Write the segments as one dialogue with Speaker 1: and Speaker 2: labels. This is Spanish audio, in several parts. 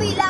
Speaker 1: ¡Yupi, la bicicleta!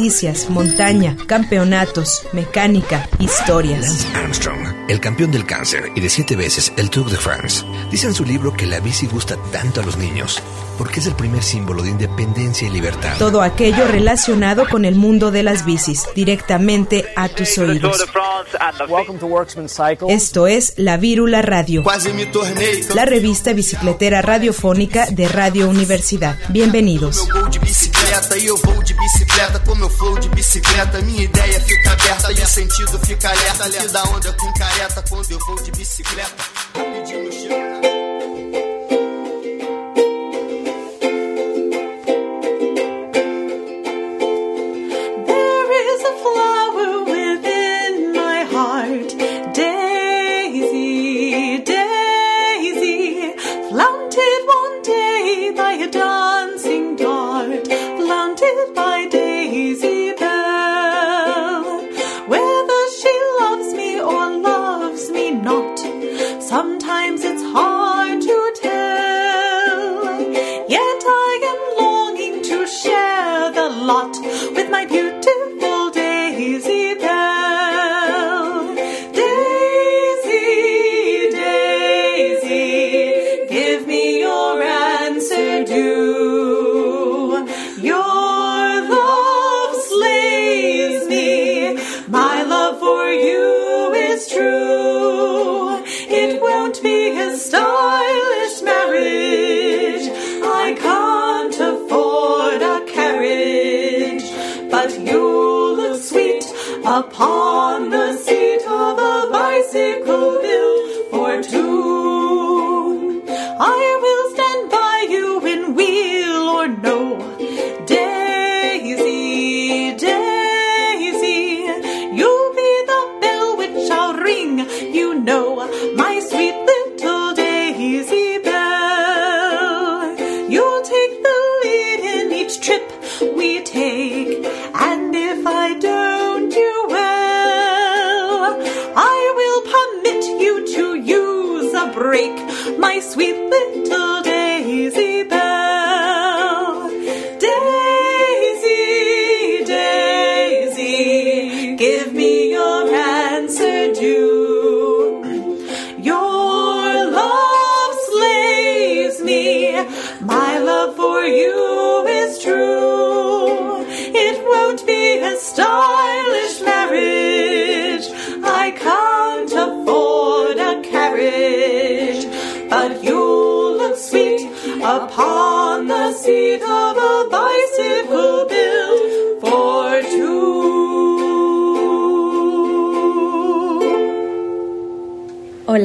Speaker 2: montaña, campeonatos, mecánica, historias.
Speaker 3: Lance Armstrong, el campeón del cáncer y de siete veces el Tour de France, dice en su libro que la bici gusta tanto a los niños porque es el primer símbolo de independencia y libertad.
Speaker 2: Todo aquello relacionado con el mundo de las bicis, directamente a tus oídos.
Speaker 4: Welcome to Worksman Cycle.
Speaker 2: Esto es La Vírula Radio, la revista bicicletera radiofónica de Radio Universidad. Bienvenidos.
Speaker 5: Bicicleta e eu vou de bicicleta com meu flow de bicicleta. Minha ideia fica aberta e o sentido fica alerta. Que da onda com careta quando eu vou de bicicleta. Rapidinho na...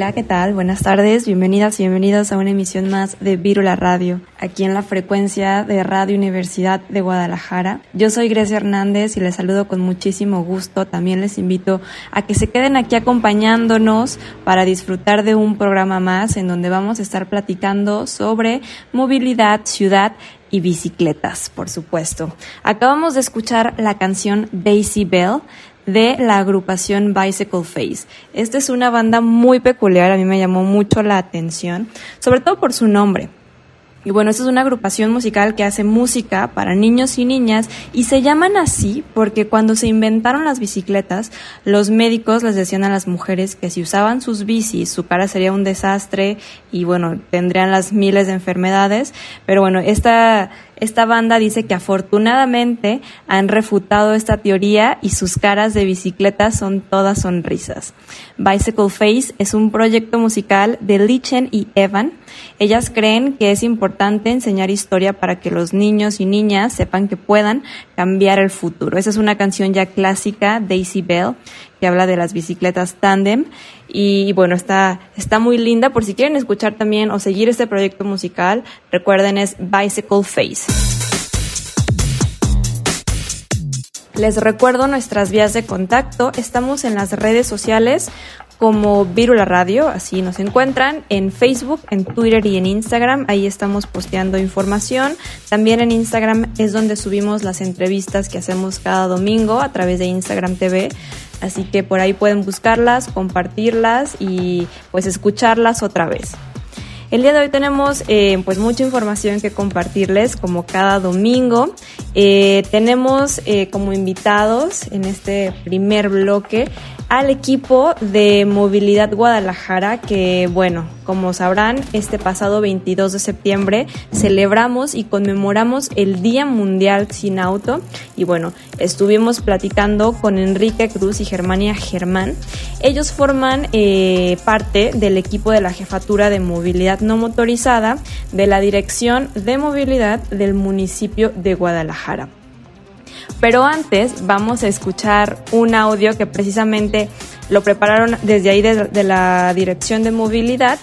Speaker 6: Hola, ¿qué tal? Buenas tardes, bienvenidas y bienvenidos a una emisión más de Vírula Radio, aquí en la frecuencia de Radio Universidad de Guadalajara. Yo soy Grecia Hernández y les saludo con muchísimo gusto. También les invito a que se queden aquí acompañándonos para disfrutar de un programa más en donde vamos a estar platicando sobre movilidad, ciudad y bicicletas, por supuesto. Acabamos de escuchar la canción Daisy Bell de la agrupación Bicycle Face. Esta es una banda muy peculiar, a mí me llamó mucho la atención, sobre todo por su nombre. Y bueno, esta es una agrupación musical que hace música para niños y niñas y se llaman así porque cuando se inventaron las bicicletas, los médicos les decían a las mujeres que si usaban sus bicis, su cara sería un desastre y bueno, tendrían las miles de enfermedades. Pero bueno, esta, esta banda dice que afortunadamente han refutado esta teoría y sus caras de bicicleta son todas sonrisas. Bicycle Face es un proyecto musical de Lichen y Evan. Ellas creen que es importante enseñar historia para que los niños y niñas sepan que puedan cambiar el futuro. Esa es una canción ya clásica, Daisy Bell, que habla de las bicicletas tandem y bueno, está, está muy linda. Por si quieren escuchar también o seguir este proyecto musical, recuerden es Bicycle Face. Les recuerdo nuestras vías de contacto. Estamos en las redes sociales como Virula Radio, así nos encuentran, en Facebook, en Twitter y en Instagram. Ahí estamos posteando información. También en Instagram es donde subimos las entrevistas que hacemos cada domingo a través de Instagram TV. Así que por ahí pueden buscarlas, compartirlas y pues escucharlas otra vez. El día de hoy tenemos eh, pues mucha información que compartirles como cada domingo. Eh, tenemos eh, como invitados en este primer bloque al equipo de Movilidad Guadalajara que, bueno, como sabrán, este pasado 22 de septiembre celebramos y conmemoramos el Día Mundial sin Auto y bueno, estuvimos platicando con Enrique Cruz y Germania Germán. Ellos forman eh, parte del equipo de la Jefatura de Movilidad No Motorizada de la Dirección de Movilidad del municipio de Guadalajara. Pero antes vamos a escuchar un audio que precisamente lo prepararon desde ahí de, la Dirección de Movilidad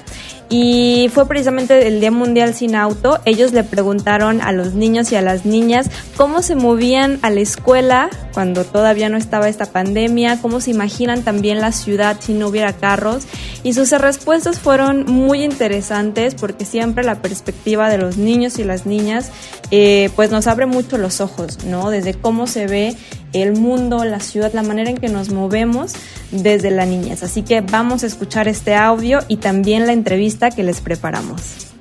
Speaker 6: y fue precisamente el Día Mundial sin Auto. Ellos le preguntaron a los niños y a las niñas cómo se movían a la escuela cuando todavía no estaba esta pandemia, cómo se imaginan también la ciudad si no hubiera carros. Y sus respuestas fueron muy interesantes porque siempre la perspectiva de los niños y las niñas eh, pues nos abre mucho los ojos, ¿no? Desde cómo se ve el mundo, la ciudad, la manera en que nos movemos desde la niñez. Así que vamos a escuchar este audio y también la entrevista que les preparamos.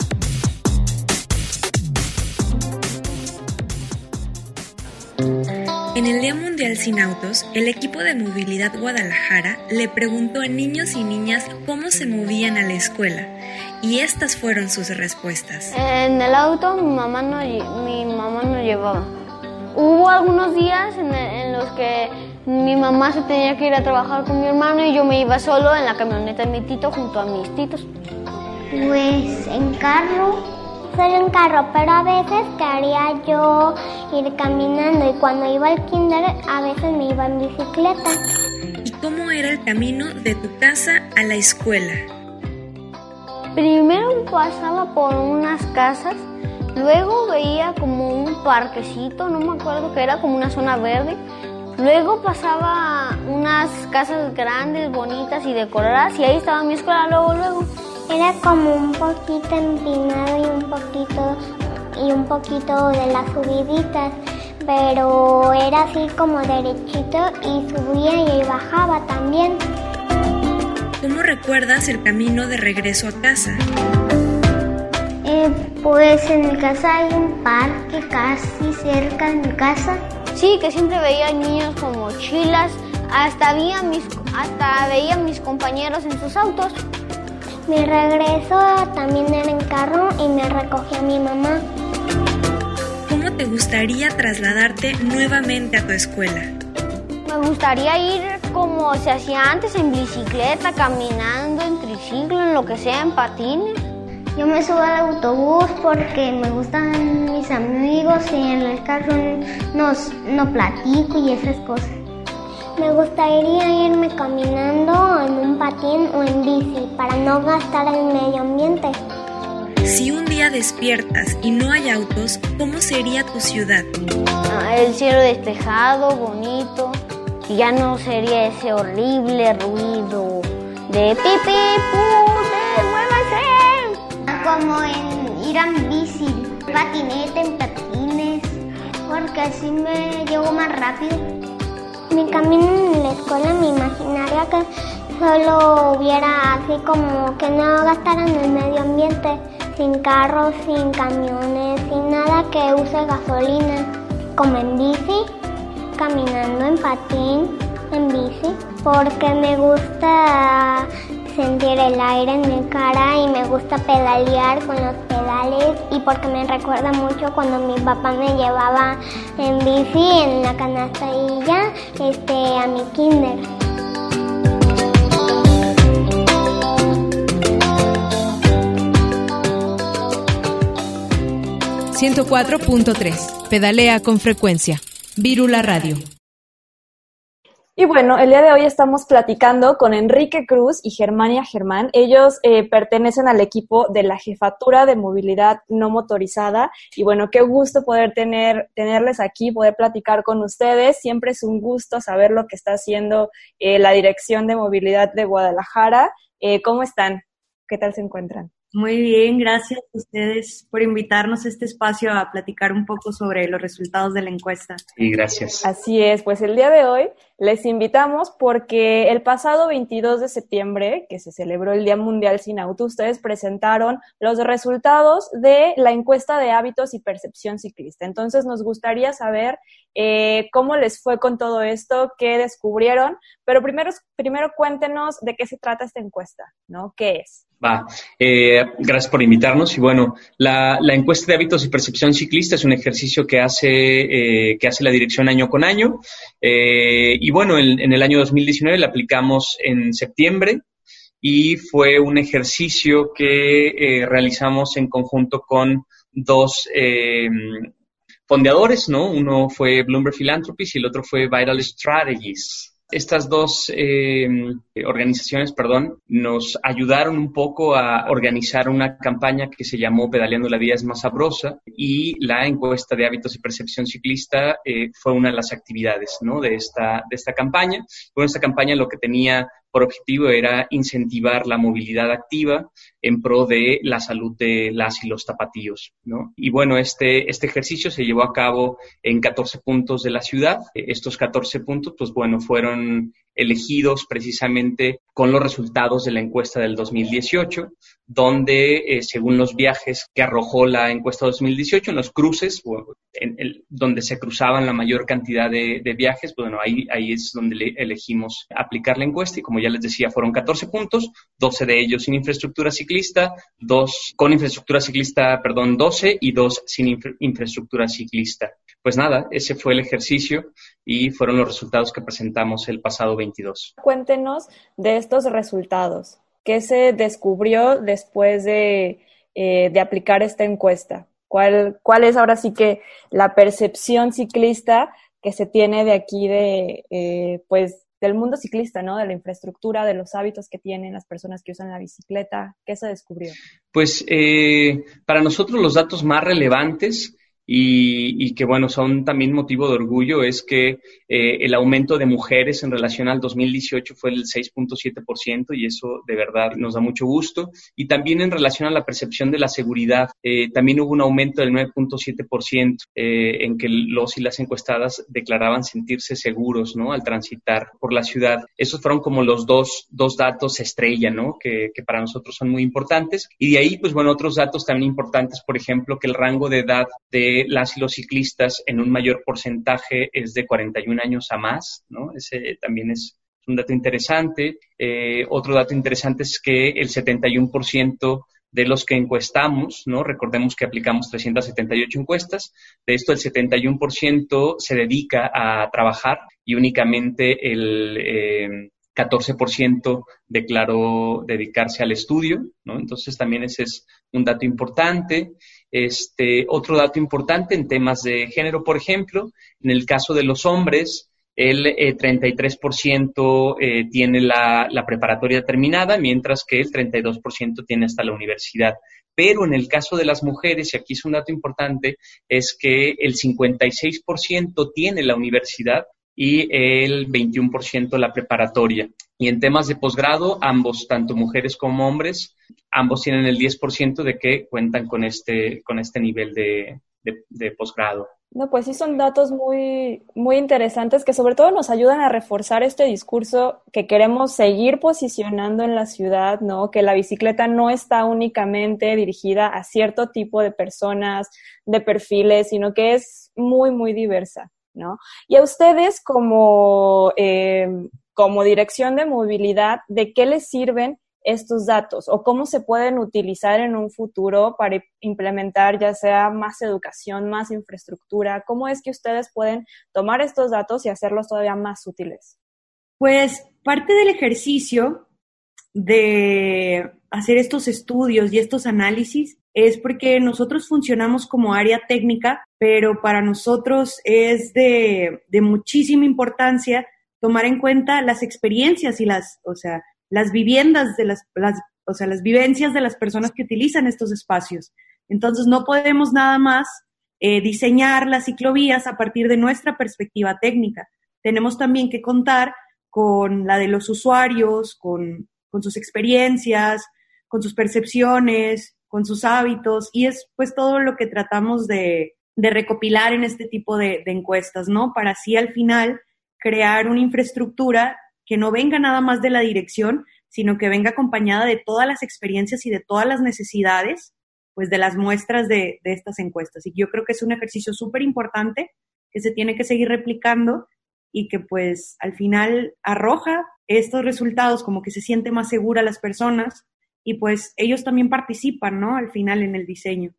Speaker 6: En el Día Mundial Sin Autos, el equipo de Movilidad Guadalajara le preguntó a niños y niñas cómo se movían a la escuela y estas fueron sus respuestas.
Speaker 1: En el auto mi mamá no, mi mamá no llevaba. Hubo algunos días en, los que mi mamá se tenía que ir a trabajar con mi hermano y yo me iba solo en la camioneta de mi tito junto a mis titos.
Speaker 7: Pues en carro. Solo en carro, pero a veces quería yo ir caminando y cuando iba al kinder a veces me iba en bicicleta.
Speaker 6: ¿Y cómo era el camino de tu casa a la escuela?
Speaker 1: Primero pasaba por unas casas Luego veía como un parquecito, no me acuerdo que era como una zona verde. Luego pasaba unas casas grandes, bonitas y decoradas y ahí estaba mi escuela luego, luego.
Speaker 7: Era como un poquito empinado y un poquito y un poquito de las subiditas, pero era así como derechito y subía y bajaba también.
Speaker 6: ¿Cómo recuerdas el camino de regreso a casa?
Speaker 7: Pues en mi casa hay un parque casi cerca de mi casa.
Speaker 1: Sí, que siempre veía niños con mochilas, hasta, veía mis, hasta veía mis compañeros en sus autos.
Speaker 7: Mi regreso también era en carro y me recogía mi mamá.
Speaker 6: ¿Cómo te gustaría trasladarte nuevamente a tu escuela?
Speaker 1: Me gustaría ir como se hacía antes, en bicicleta, caminando, en triciclo, en lo que sea, en patines.
Speaker 7: Yo me subo al autobús porque me gustan mis amigos y en el carro nos, no platico y esas cosas. Me gustaría irme caminando en un patín o en bici para no gastar el medio ambiente.
Speaker 6: Si un día despiertas y no hay autos, ¿cómo sería tu ciudad?
Speaker 1: Ah, el cielo despejado, bonito, y ya no sería ese horrible ruido de pipi,
Speaker 7: como en ir en bici, patinete, en patines, porque así me llevo más rápido. Mi camino en la escuela me imaginaría que solo hubiera así como que no gastaran el medio ambiente, sin carros, sin camiones, sin nada que use gasolina, como en bici, caminando en patín, en bici, porque me gusta sentir el aire en mi cara y me gusta pedalear con los pedales y porque me recuerda mucho cuando mi papá me llevaba en bici en la canastilla este, a mi kinder.
Speaker 2: ...104.3... Pedalea con frecuencia. Virula Radio.
Speaker 6: Y bueno, el día de hoy estamos platicando con Enrique Cruz y Germania Germán. Ellos eh, pertenecen al equipo de la Jefatura de Movilidad No Motorizada. Y bueno, qué gusto poder tener, tenerles aquí, poder platicar con ustedes. Siempre es un gusto saber lo que está haciendo eh, la Dirección de Movilidad de Guadalajara. Eh, ¿Cómo están? ¿Qué tal se encuentran?
Speaker 8: Muy bien, gracias a ustedes por invitarnos a este espacio a platicar un poco sobre los resultados de la encuesta.
Speaker 9: Y gracias.
Speaker 6: Así es, pues el día de hoy les invitamos porque el pasado 22 de septiembre, que se celebró el Día Mundial Sin Auto, ustedes presentaron los resultados de la encuesta de hábitos y percepción ciclista. Entonces nos gustaría saber eh, cómo les fue con todo esto, qué descubrieron, pero primero, primero cuéntenos de qué se trata esta encuesta, ¿no? ¿Qué es?
Speaker 9: Va, eh, gracias por invitarnos. Y bueno, la, encuesta de hábitos y percepción ciclista es un ejercicio que hace, eh, que hace la dirección año con año. Eh, y bueno, en, el año 2019 la aplicamos en septiembre y fue un ejercicio que realizamos en conjunto con dos fondeadores, ¿no? Uno fue Bloomberg Philanthropies y el otro fue Viral Strategies estas dos eh, organizaciones, perdón, nos ayudaron un poco a organizar una campaña que se llamó Pedaleando la Vida es más sabrosa y la encuesta de hábitos y percepción ciclista eh, fue una de las actividades ¿no? de, esta, de esta campaña. Bueno, esta campaña lo que tenía por objetivo era incentivar la movilidad activa en pro de la salud de las y los tapatíos. ¿no? Y bueno, este, este ejercicio se llevó a cabo en 14 puntos de la ciudad. Estos 14 puntos, pues bueno, fueron elegidos precisamente con los resultados de la encuesta del 2018, donde eh, según los viajes que arrojó la encuesta 2018, en los cruces, donde se cruzaban la mayor cantidad de, viajes, bueno, ahí, ahí es donde elegimos aplicar la encuesta y como ya les decía, fueron 14 puntos, 12 de ellos sin infraestructura ciclista, dos con infraestructura ciclista, perdón, 12 y dos sin infraestructura ciclista. Pues nada, ese fue el ejercicio y fueron los resultados que presentamos el pasado 22.
Speaker 6: Cuéntenos de estos resultados. ¿Qué se descubrió después de, eh, de aplicar esta encuesta? ¿Cuál, ¿Cuál es ahora sí que la percepción ciclista que se tiene de aquí de, eh, pues, del mundo ciclista, ¿no? De la infraestructura, de los hábitos que tienen las personas que usan la bicicleta. ¿Qué se descubrió?
Speaker 9: Pues eh, para nosotros los datos más relevantes y, que, bueno, son también motivo de orgullo, es que eh, el aumento de mujeres en relación al 2018 fue del 6.7% y eso de verdad nos da mucho gusto. Y también en relación a la percepción de la seguridad, eh, también hubo un aumento del 9.7% eh, en que los y las encuestadas declaraban sentirse seguros, ¿no? Al transitar por la ciudad. Esos fueron como los dos, dos datos estrella, ¿no? Que, que para nosotros son muy importantes. Y de ahí, pues bueno, otros datos también importantes, por ejemplo, que el rango de edad de las y los ciclistas en un mayor porcentaje es de 41 años a más, ¿no? Ese también es un dato interesante. Eh, otro dato interesante es que el 71% de los que encuestamos, ¿no? Recordemos que aplicamos 378 encuestas, de esto el 71% se dedica a trabajar y únicamente el 14% eh, declaró dedicarse al estudio, ¿no? Entonces también ese es un dato importante. Este, otro dato importante en temas de género, por ejemplo, en el caso de los hombres, el 33% eh, eh, tiene la, la, preparatoria terminada, mientras que el 32% tiene hasta la universidad. Pero en el caso de las mujeres, y aquí es un dato importante, es que el 56% tiene la universidad y el 21% la preparatoria. Y en temas de posgrado, ambos, tanto mujeres como hombres, ambos tienen el 10% de que cuentan con este, con este nivel de, de, posgrado.
Speaker 6: No, pues sí son datos muy, muy interesantes que sobre todo nos ayudan a reforzar este discurso que queremos seguir posicionando en la ciudad, ¿no? Que la bicicleta no está únicamente dirigida a cierto tipo de personas, de perfiles, sino que es muy, muy diversa. Y a ustedes como, eh, como dirección de movilidad, ¿de qué les sirven estos datos o cómo se pueden utilizar en un futuro para implementar ya sea más educación, más infraestructura? ¿Cómo es que ustedes pueden tomar estos datos y hacerlos todavía más útiles?
Speaker 8: Pues parte del ejercicio de hacer estos estudios y estos análisis es porque nosotros funcionamos como área técnica, pero para nosotros es de, muchísima importancia tomar en cuenta las experiencias y las, o sea, las viviendas de las, las, o sea, las vivencias de las personas que utilizan estos espacios. Entonces, no podemos nada más eh, diseñar las ciclovías a partir de nuestra perspectiva técnica. Tenemos también que contar con la de los usuarios, con, con sus experiencias, con sus percepciones, con sus hábitos, y es pues todo lo que tratamos de, de recopilar en este tipo de, encuestas, ¿no? Para así al final crear una infraestructura que no venga nada más de la dirección, sino que venga acompañada de todas las experiencias y de todas las necesidades, pues de las muestras de, de estas encuestas. Y yo creo que es un ejercicio súper importante que se tiene que seguir replicando y que pues al final arroja estos resultados como que se siente más segura las personas y pues ellos también participan, ¿no? Al final en el diseño.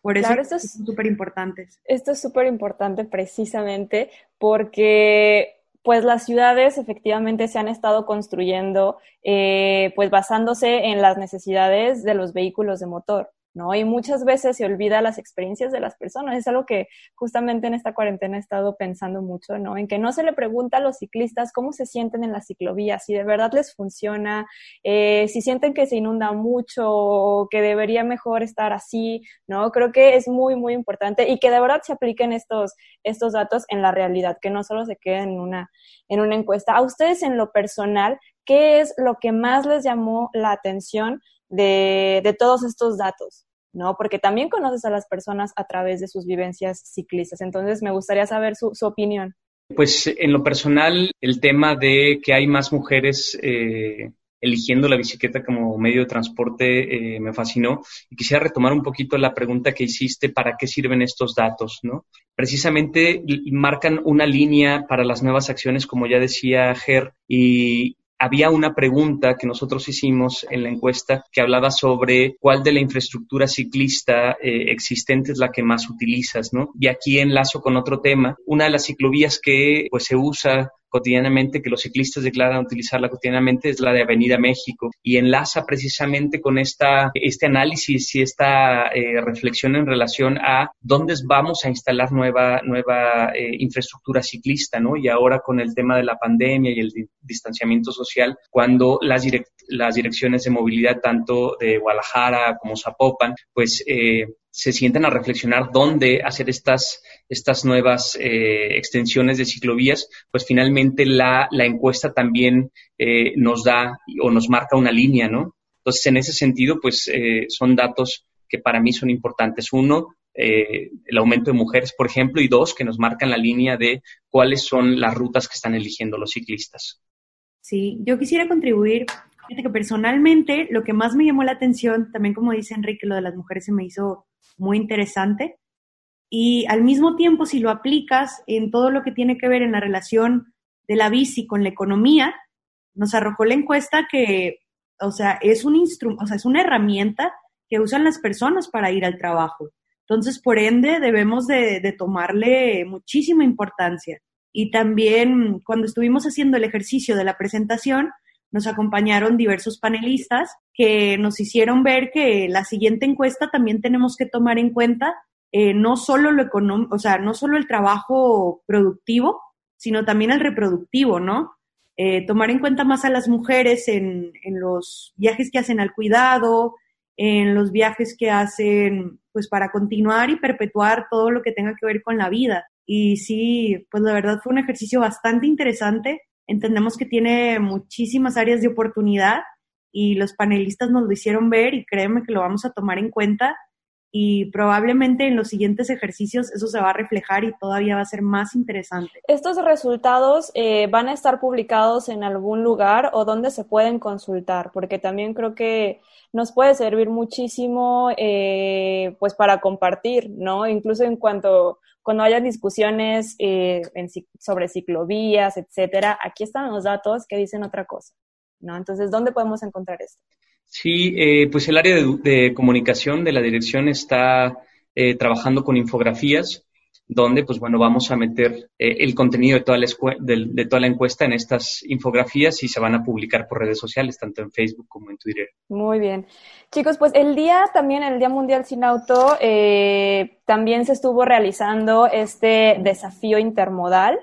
Speaker 8: Por eso
Speaker 6: Claro, esto es-
Speaker 8: son súper importantes.
Speaker 6: Esto es súper importante precisamente porque pues las ciudades efectivamente se han estado construyendo eh, pues basándose en las necesidades de los vehículos de motor, ¿no? Y muchas veces se olvida las experiencias de las personas. Es algo que justamente en esta cuarentena he estado pensando mucho, ¿no? En que no se le pregunta a los ciclistas cómo se sienten en las ciclovías, si de verdad les funciona, eh, si sienten que se inunda mucho que debería mejor estar así, ¿no? Creo que es muy, muy importante y que de verdad se apliquen estos, estos datos en la realidad, que no solo se queden en una, en una encuesta. A ustedes en lo personal, ¿qué es lo que más les llamó la atención de, de todos estos datos? ¿No? Porque también conoces a las personas a través de sus vivencias ciclistas. Entonces, me gustaría saber su, opinión.
Speaker 9: Pues en lo personal, el tema de que hay más mujeres eh, eligiendo la bicicleta como medio de transporte eh, me fascinó. Y quisiera retomar un poquito la pregunta que hiciste, ¿para qué sirven estos datos? ¿no? Precisamente marcan una línea para las nuevas acciones, como ya decía Ger, y había una pregunta que nosotros hicimos en la encuesta que hablaba sobre cuál de la infraestructura ciclista eh, existente es la que más utilizas, ¿no? Y aquí enlazo con otro tema. Una de las ciclovías que pues se usa cotidianamente, que los ciclistas declaran utilizarla cotidianamente, es la de Avenida México y enlaza precisamente con esta, este análisis y esta eh, reflexión en relación a dónde vamos a instalar nueva, nueva eh, infraestructura ciclista, ¿no? Y ahora con el tema de la pandemia y el di- distanciamiento social, cuando las, direc- las direcciones de movilidad, tanto de Guadalajara como Zapopan, pues eh, se sientan a reflexionar dónde hacer estas, estas nuevas eh, extensiones de ciclovías, pues finalmente la, la encuesta también eh, nos da o nos marca una línea, ¿no? Entonces, en ese sentido, pues eh, son datos que para mí son importantes. Uno, eh, el aumento de mujeres, por ejemplo, y dos, que nos marcan la línea de cuáles son las rutas que están eligiendo los ciclistas.
Speaker 8: Sí, yo quisiera contribuir. Fíjate que personalmente lo que más me llamó la atención, también como dice Enrique, lo de las mujeres se me hizo muy interesante. Y al mismo tiempo, si lo aplicas en todo lo que tiene que ver en la relación de la bici con la economía, nos arrojó la encuesta que, o sea, es un instrumento, o sea, es una herramienta que usan las personas para ir al trabajo. Entonces, por ende, debemos de, de tomarle muchísima importancia. Y también cuando estuvimos haciendo el ejercicio de la presentación, nos acompañaron diversos panelistas que nos hicieron ver que la siguiente encuesta también tenemos que tomar en cuenta eh, no solo lo económico, o sea, no solo el trabajo productivo, sino también el reproductivo, ¿no? Eh, tomar en cuenta más a las mujeres en, en los viajes que hacen al cuidado, en los viajes que hacen, pues para continuar y perpetuar todo lo que tenga que ver con la vida. Y sí, pues la verdad fue un ejercicio bastante interesante. Entendemos que tiene muchísimas áreas de oportunidad y los panelistas nos lo hicieron ver y créeme que lo vamos a tomar en cuenta y probablemente en los siguientes ejercicios eso se va a reflejar y todavía va a ser más interesante.
Speaker 6: ¿Estos resultados eh, van a estar publicados en algún lugar o dónde se pueden consultar? Porque también creo que nos puede servir muchísimo eh, pues para compartir, ¿no? Incluso en cuanto cuando haya discusiones eh, en, sobre ciclovías, etcétera, aquí están los datos que dicen otra cosa, ¿no? Entonces, ¿dónde podemos encontrar esto?
Speaker 9: Sí, eh, pues el área de, de, comunicación de la dirección está eh, trabajando con infografías, donde, pues bueno, vamos a meter eh, el contenido de toda, la de, toda la encuesta en estas infografías y se van a publicar por redes sociales, tanto en Facebook como en Twitter.
Speaker 6: Muy bien. Chicos, pues el día también, el Día Mundial Sin Auto, eh, también se estuvo realizando este desafío intermodal.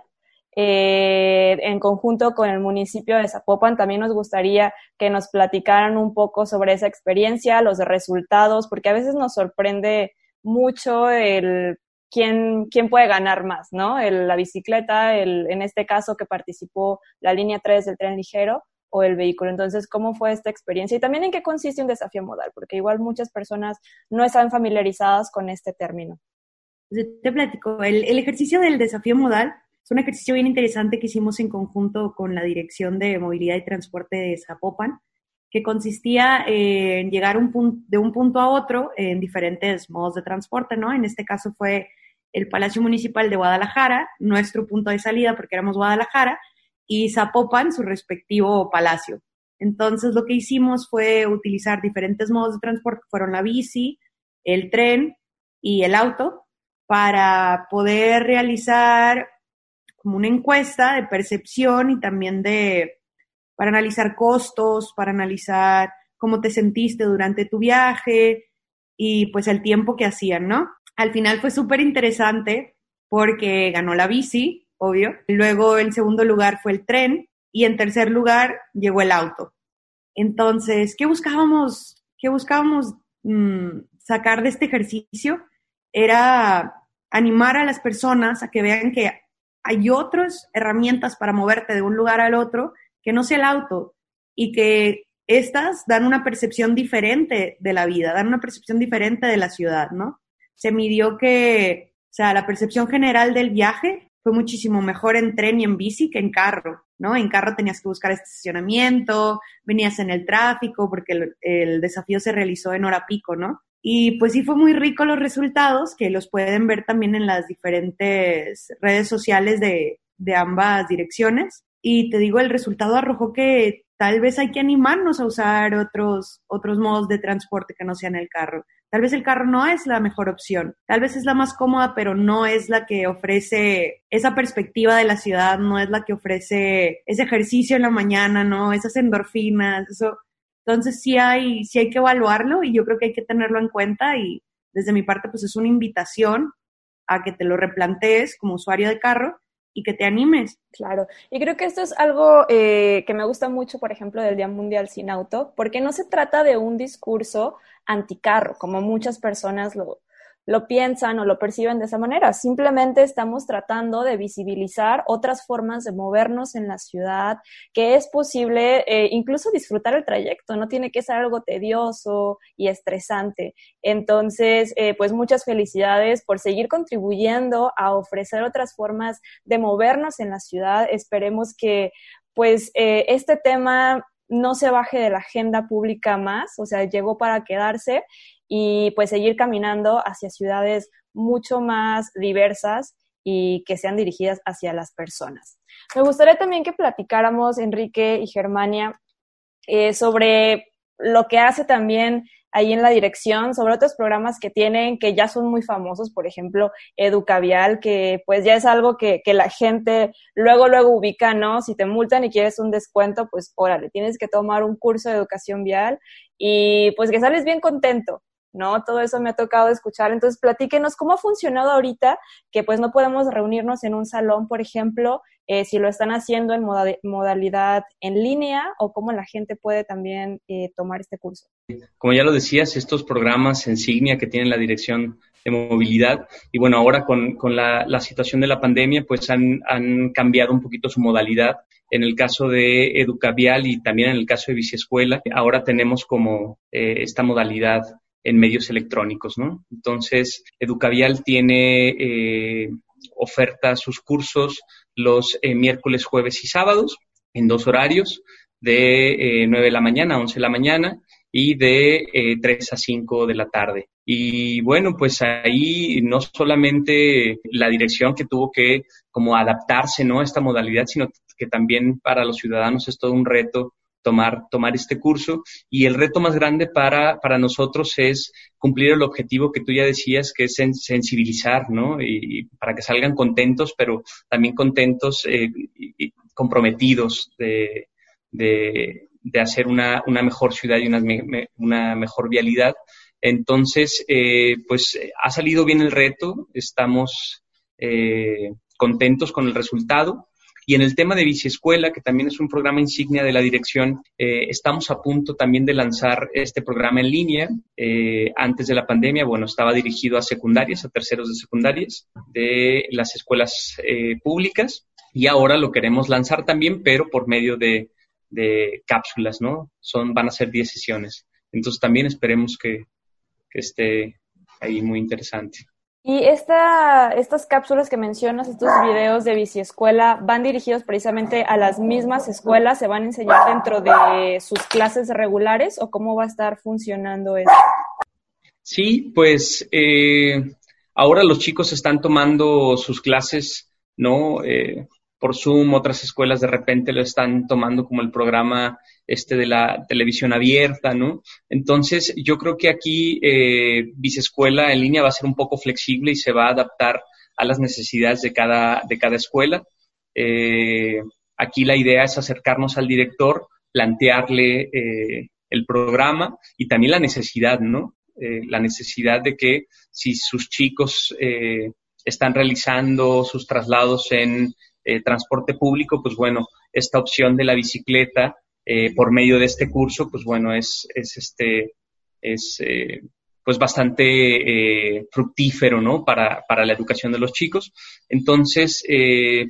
Speaker 6: eh, en conjunto con el municipio de Zapopan. También nos gustaría que nos platicaran un poco sobre esa experiencia, los resultados, porque a veces nos sorprende mucho el quién, puede ganar más, ¿no? El, la bicicleta, el, en este caso que participó la línea 3 del tren ligero o el vehículo. Entonces, ¿cómo fue esta experiencia? Y también en qué consiste un desafío modal, porque igual muchas personas no están familiarizadas con este término.
Speaker 8: Te platico, el, ejercicio del desafío modal es un ejercicio bien interesante que hicimos en conjunto con la Dirección de Movilidad y Transporte de Zapopan que consistía en llegar de un punto a otro en diferentes modos de transporte, ¿no? En este caso fue el Palacio Municipal de Guadalajara, nuestro punto de salida porque éramos Guadalajara, y Zapopan, su respectivo palacio. Entonces lo que hicimos fue utilizar diferentes modos de transporte, fueron la bici, el tren y el auto, para poder realizar como una encuesta de percepción y también de para analizar costos, para analizar cómo te sentiste durante tu viaje y pues el tiempo que hacían, ¿no? Al final fue súper interesante porque ganó la bici, obvio. Luego en segundo lugar fue el tren y en tercer lugar llegó el auto. Entonces, ¿qué buscábamos? ¿Qué buscábamos mm, sacar de este ejercicio? Era animar a las personas a que vean que hay otras herramientas para moverte de un lugar al otro que no sea el auto y que estas dan una percepción diferente de la vida, dan una percepción diferente de la ciudad, ¿no? Se midió que, o sea, la percepción general del viaje fue muchísimo mejor en tren y en bici que en carro, ¿no? En carro tenías que buscar estacionamiento, venías en el tráfico porque el, desafío se realizó en hora pico, ¿no? Y pues sí fue muy rico los resultados, que los pueden ver también en las diferentes redes sociales de, de ambas direcciones y te digo, el resultado arrojó que tal vez hay que animarnos a usar otros, otros modos de transporte que no sean el carro. Tal vez el carro no es la mejor opción, tal vez es la más cómoda, pero no es la que ofrece esa perspectiva de la ciudad, no es la que ofrece ese ejercicio en la mañana, ¿no? Esas endorfinas, eso. Entonces sí hay, sí hay que evaluarlo y yo creo que hay que tenerlo en cuenta y desde mi parte pues es una invitación a que te lo replantees como usuario de carro y que te animes.
Speaker 6: Claro, y creo que esto es algo eh, que me gusta mucho, por ejemplo, del Día Mundial Sin Auto, porque no se trata de un discurso anticarro, como muchas personas lo, lo piensan o lo perciben de esa manera. Simplemente estamos tratando de visibilizar otras formas de movernos en la ciudad, que es posible eh, incluso disfrutar el trayecto, no tiene que ser algo tedioso y estresante. Entonces, eh, pues muchas felicidades por seguir contribuyendo a ofrecer otras formas de movernos en la ciudad. Esperemos que pues eh, este tema no se baje de la agenda pública más, o sea, llegó para quedarse y pues seguir caminando hacia ciudades mucho más diversas y que sean dirigidas hacia las personas. Me gustaría también que platicáramos, Enrique y Germania, eh, sobre lo que hace también ahí en la dirección, sobre otros programas que tienen que ya son muy famosos, por ejemplo, Educavial, que pues ya es algo que, que la gente luego, luego ubica, ¿no? Si te multan y quieres un descuento, pues órale, tienes que tomar un curso de educación vial y pues que sales bien contento. ¿No? Todo eso me ha tocado escuchar. Entonces, platíquenos cómo ha funcionado ahorita, que pues no podemos reunirnos en un salón, por ejemplo, eh, si lo están haciendo en modalidad en línea o cómo la gente puede también eh, tomar este curso.
Speaker 9: Como ya lo decías, estos programas insignia que tiene la Dirección de Movilidad y bueno, ahora con, la, situación de la pandemia, pues han, han cambiado un poquito su modalidad. En el caso de Educavial y también en el caso de Biciescuela, ahora tenemos como eh, esta modalidad en medios electrónicos, ¿no? Entonces, Educavial tiene eh, oferta sus cursos los eh, miércoles, jueves y sábados en dos horarios, de eh, 9 de la mañana a 11 de la mañana y de eh, 3 a 5 de la tarde. Y bueno, pues ahí no solamente la dirección que tuvo que como adaptarse ¿no? a esta modalidad, sino que también para los ciudadanos es todo un reto tomar, tomar este curso. Y el reto más grande para, para nosotros es cumplir el objetivo que tú ya decías, que es sensibilizar, ¿no? Y, para que salgan contentos, pero también contentos eh, y comprometidos de, de, de, hacer una, una mejor ciudad y una, una mejor vialidad. Entonces, eh, pues ha salido bien el reto, estamos eh, contentos con el resultado Y en el tema de Biciescuela, que también es un programa insignia de la dirección, eh, estamos a punto también de lanzar este programa en línea. Eh, antes de la pandemia, bueno, estaba dirigido a secundarias, a terceros de secundarias de las escuelas eh, públicas y ahora lo queremos lanzar también, pero por medio de, cápsulas, ¿no? Son, van a ser 10 sesiones. Entonces también esperemos que esté ahí muy interesante.
Speaker 6: Y esta, estas cápsulas que mencionas, estos videos de biciescuela, ¿van dirigidos precisamente a las mismas escuelas? ¿Se van a enseñar dentro de sus clases regulares o cómo va a estar funcionando esto?
Speaker 9: Sí, pues eh, ahora los chicos están tomando sus clases, ¿no? Eh, por Zoom, otras escuelas de repente lo están tomando como el programa este de la televisión abierta, ¿no? Entonces, yo creo que aquí eh, en línea va a ser un poco flexible y se va a adaptar a las necesidades de cada, de cada escuela. Eh, aquí la idea es acercarnos al director, plantearle eh, el programa y también la necesidad, ¿no? Eh, la necesidad de que si sus chicos eh, están realizando sus traslados en eh, transporte público, pues bueno, esta opción de la bicicleta eh, por medio de este curso, pues bueno, es, es este, es eh, pues bastante eh, fructífero, ¿no? Para, para la educación de los chicos. Entonces,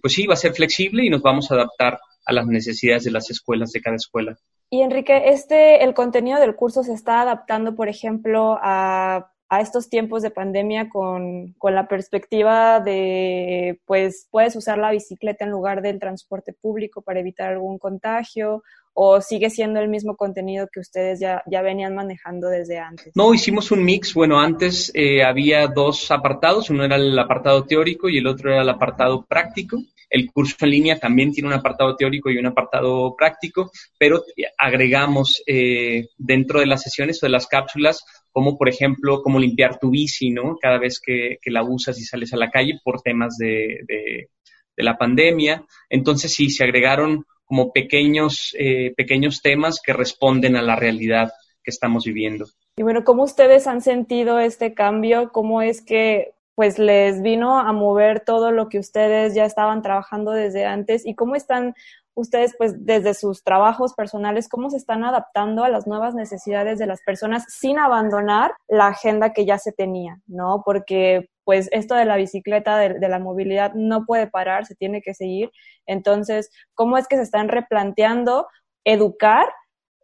Speaker 9: pues sí, va a ser flexible y nos vamos a adaptar a las necesidades de las escuelas, de cada escuela.
Speaker 6: Y Enrique, este, el contenido del curso se está adaptando, por ejemplo, a a estos tiempos de pandemia con, con, la perspectiva de, pues, puedes usar la bicicleta en lugar del transporte público para evitar algún contagio o sigue siendo el mismo contenido que ustedes ya, ya venían manejando desde antes?
Speaker 9: No, hicimos un mix. Bueno, antes eh, había dos apartados, uno era el apartado teórico y el otro era el apartado práctico. El curso en línea también tiene un apartado teórico y un apartado práctico, pero agregamos eh, dentro de las sesiones o de las cápsulas como por ejemplo, cómo limpiar tu bici, ¿no? Cada vez que, la usas y sales a la calle por temas de la pandemia. Entonces sí, se agregaron como pequeños, eh, pequeños temas que responden a la realidad que estamos viviendo.
Speaker 6: Y bueno, ¿cómo ustedes han sentido este cambio? ¿Cómo es que pues les vino a mover todo lo que ustedes ya estaban trabajando desde antes y cómo están ustedes, pues desde sus trabajos personales, cómo se están adaptando a las nuevas necesidades de las personas sin abandonar la agenda que ya se tenía, ¿no? Porque pues esto de la bicicleta, de, de, la movilidad, no puede parar, se tiene que seguir. Entonces, ¿cómo es que se están replanteando educar,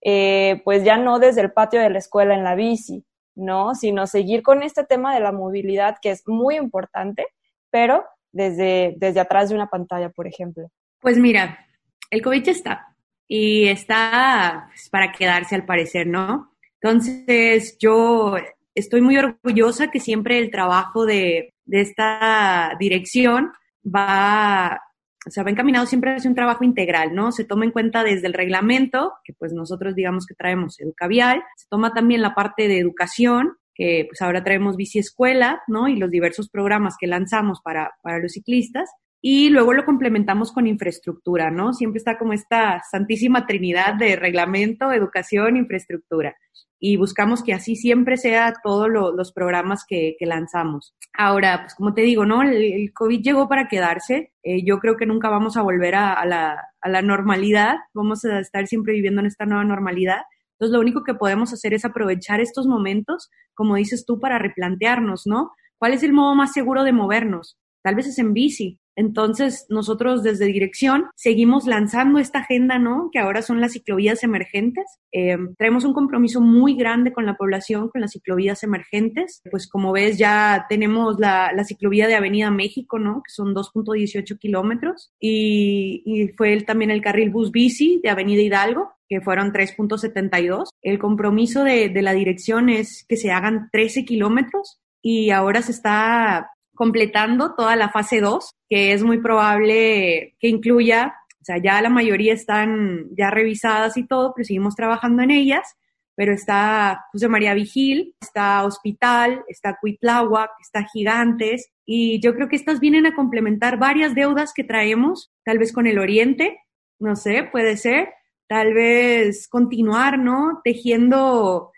Speaker 6: eh, pues ya no desde el patio de la escuela en la bici, ¿no? Sino seguir con este tema de la movilidad que es muy importante, pero desde, desde atrás de una pantalla, por ejemplo.
Speaker 8: Pues mira, el COVID está y está pues, para quedarse al parecer, ¿no? Entonces, yo estoy muy orgullosa que siempre el trabajo de, de esta dirección va, o sea, va encaminado siempre hacia un trabajo integral, ¿no? Se toma en cuenta desde el reglamento, que pues nosotros digamos que traemos Educavial, se toma también la parte de educación, que pues ahora traemos Bici Escuela, ¿no? Y los diversos programas que lanzamos para, para los ciclistas y luego lo complementamos con infraestructura, ¿no? Siempre está como esta santísima trinidad de reglamento, educación, infraestructura. Y buscamos que así siempre sea todos lo, los programas que, lanzamos. Ahora, pues como te digo, ¿no? El, COVID llegó para quedarse. Eh, yo creo que nunca vamos a volver a, la, a la normalidad. Vamos a estar siempre viviendo en esta nueva normalidad. Entonces, lo único que podemos hacer es aprovechar estos momentos, como dices tú, para replantearnos, ¿no? ¿Cuál es el modo más seguro de movernos? Tal vez es en bici, entonces, nosotros desde dirección seguimos lanzando esta agenda, ¿no? Que ahora son las ciclovías emergentes. Eh, traemos un compromiso muy grande con la población, con las ciclovías emergentes. Pues como ves, ya tenemos la, la ciclovía de Avenida México, ¿no? Que son 2.18 kilómetros. Y, y fue el, también el carril bus bici de Avenida Hidalgo, que fueron 3.72. El compromiso de, de la dirección es que se hagan 13 kilómetros y ahora se está completando toda la fase 2, que es muy probable que incluya, o sea, ya la mayoría están ya revisadas y todo, pero seguimos trabajando en ellas, pero está José María Vigil, está Hospital, está Cuitláhuac, está Gigantes, y yo creo que estas vienen a complementar varias deudas que traemos, tal vez con el Oriente, no sé, puede ser, tal vez continuar, ¿no? Tejiendo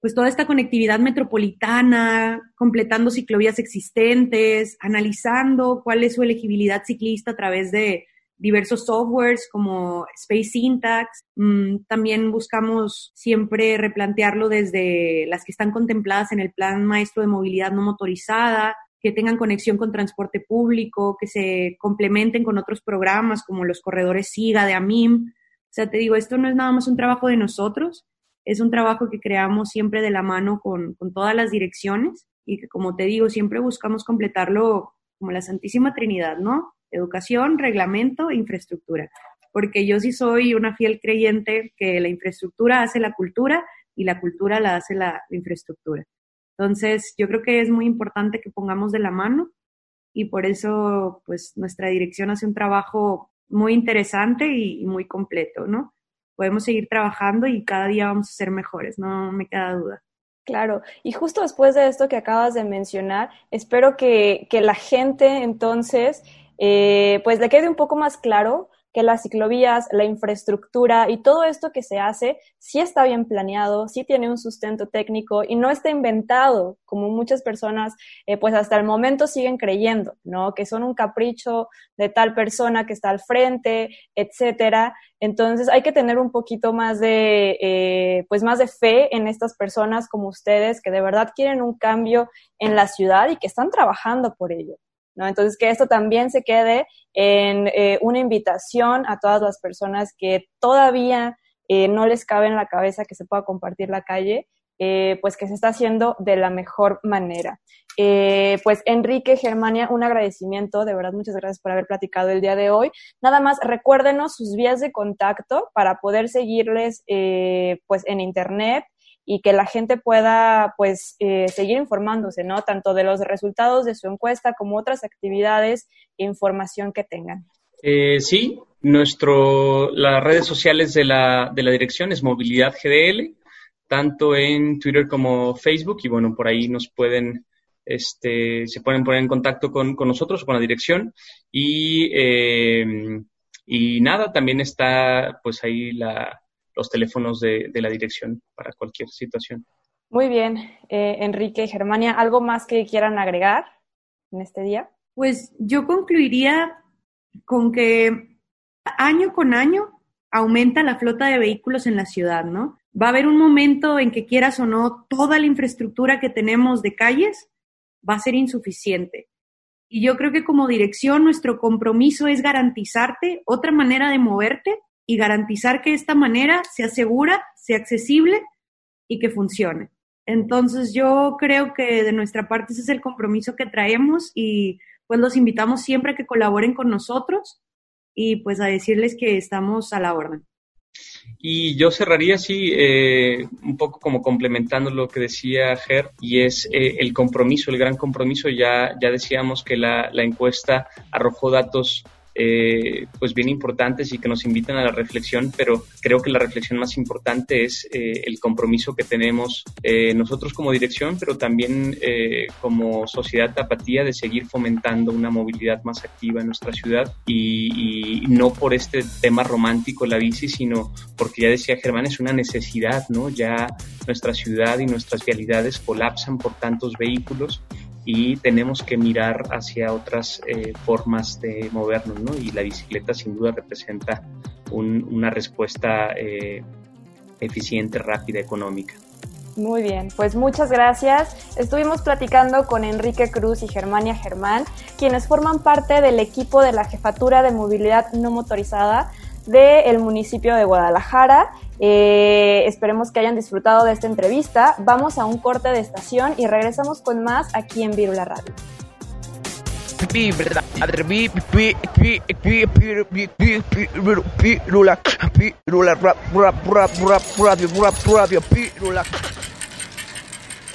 Speaker 8: pues toda esta conectividad metropolitana, completando ciclovías existentes, analizando cuál es su elegibilidad ciclista a través de, diversos softwares como Space Syntax. Mm, también buscamos siempre replantearlo desde las que están contempladas en el Plan Maestro de Movilidad No Motorizada, que tengan conexión con transporte público, que se complementen con otros programas como los corredores SIGA de AMIM. O sea, te digo, esto no es nada más un trabajo de nosotros, es un trabajo que creamos siempre de la mano con, con todas las direcciones y que, como te digo, siempre buscamos completarlo como la Santísima Trinidad, ¿no? Educación, reglamento, infraestructura. Porque yo sí soy una fiel creyente que la infraestructura hace la cultura y la cultura la hace la infraestructura. Entonces, yo creo que es muy importante que pongamos de la mano y por eso, pues, nuestra dirección hace un trabajo muy interesante y, y muy completo, ¿no? Podemos seguir trabajando y cada día vamos a ser mejores, no me queda duda.
Speaker 6: Claro, y justo después de esto que acabas de mencionar, espero que, que la gente entonces eh, pues le quede un poco más claro que las ciclovías, la infraestructura y todo esto que se hace sí está bien planeado, sí tiene un sustento técnico y no está inventado, como muchas personas eh, pues hasta el momento siguen creyendo, ¿no? Que son un capricho de tal persona que está al frente, etcétera. Entonces hay que tener un poquito más de, eh, pues más de fe en estas personas como ustedes que de verdad quieren un cambio en la ciudad y que están trabajando por ello. Entonces, que esto también se quede en eh, una invitación a todas las personas que todavía eh, no les cabe en la cabeza que se pueda compartir la calle, eh, pues que se está haciendo de la mejor manera. pues Enrique, Germania, un agradecimiento, de verdad, muchas gracias por haber platicado el día de hoy. Nada más, recuérdenos sus vías de contacto para poder seguirles pues en internet, y que la gente pueda pues eh, seguir informándose, ¿no? Tanto de los resultados de su encuesta como otras actividades e información que tengan.
Speaker 9: Eh, sí, nuestro, las redes sociales de la, de la dirección es Movilidad GDL, tanto en Twitter como Facebook, y bueno, por ahí nos pueden, este, se pueden poner en contacto con, con nosotros, con la dirección, y, eh, y nada, también está pues ahí la, los teléfonos de, la dirección para cualquier situación.
Speaker 6: Muy bien, eh, Enrique y Germania, ¿algo más que quieran agregar en este día?
Speaker 8: Pues yo concluiría con que año con año aumenta la flota de vehículos en la ciudad, ¿no? Va a haber un momento en que quieras o no, toda la infraestructura que tenemos de calles va a ser insuficiente. Y yo creo que como dirección nuestro compromiso es garantizarte otra manera de moverte y garantizar que esta manera sea segura, sea accesible y que funcione. Entonces yo creo que de nuestra parte ese es el compromiso que traemos y pues los invitamos siempre a que colaboren con nosotros y pues a decirles que estamos a la orden.
Speaker 9: Y yo cerraría así, eh, un poco como complementando lo que decía Ger, y es eh, el compromiso, el gran compromiso. Ya, ya decíamos que la, la encuesta arrojó datos eh, pues bien importantes y que nos invitan a la reflexión, pero creo que la reflexión más importante es eh, el compromiso que tenemos eh, nosotros como dirección, pero también como sociedad tapatía de seguir fomentando una movilidad más activa en nuestra ciudad y, no por este tema romántico la bici, sino porque ya decía Germán, es una necesidad, ¿no? Ya nuestra ciudad y nuestras vialidades colapsan por tantos vehículos y tenemos que mirar hacia otras eh, formas de movernos, ¿no? Y la bicicleta sin duda representa una respuesta eh, eficiente, rápida, económica.
Speaker 6: Muy bien, pues muchas gracias. Estuvimos platicando con Enrique Cruz y Germania Germán, quienes forman parte del equipo de la Jefatura de Movilidad No Motorizada del municipio de Guadalajara eh, esperemos que hayan disfrutado de esta entrevista. Vamos a un corte de estación y regresamos con más aquí en Virula Radio.